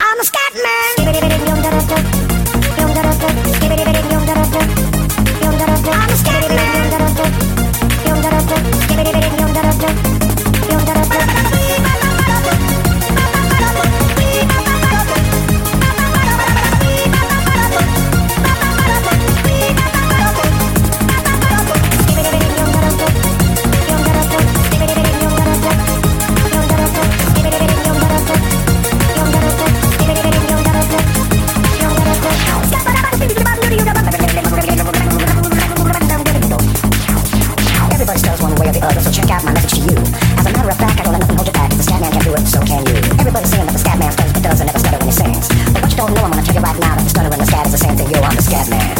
I'm a Scatman. Yo, I'm the Scatman.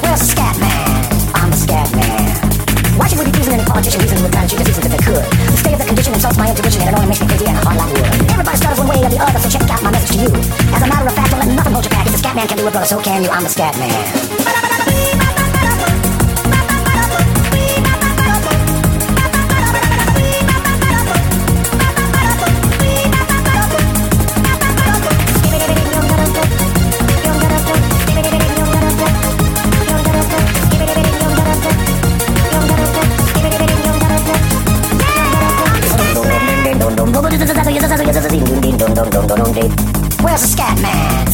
The Scatman? I'm the Scatman. Why should we be teasing any politician reason with trying to cheat the seasons if they could? The state of the condition insults my intuition and it only makes me crazy and hard like wood. Everybody stutters one way or the other, so check out my message to you. As a matter of fact, don't let nothing hold you back. If the Scatman can do it, brother, so can you. I'm the Scatman. Where's the Scatman?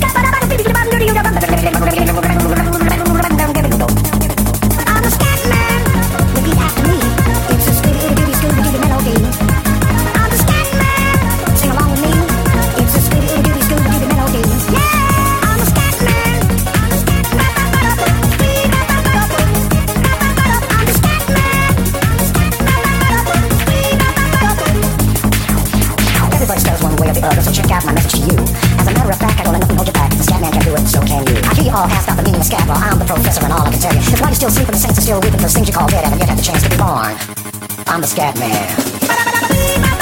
Or the so check out my message to you. As a matter of fact, I don't let nothing hold you back. The Scatman can do it, so can you. I hear you all ask out the meaning of scat, well, I'm the professor, and all I can tell you is why you still sleeping, the saints are still weeping, those things you call dead haven't yet had the chance to be born. I'm the Scatman.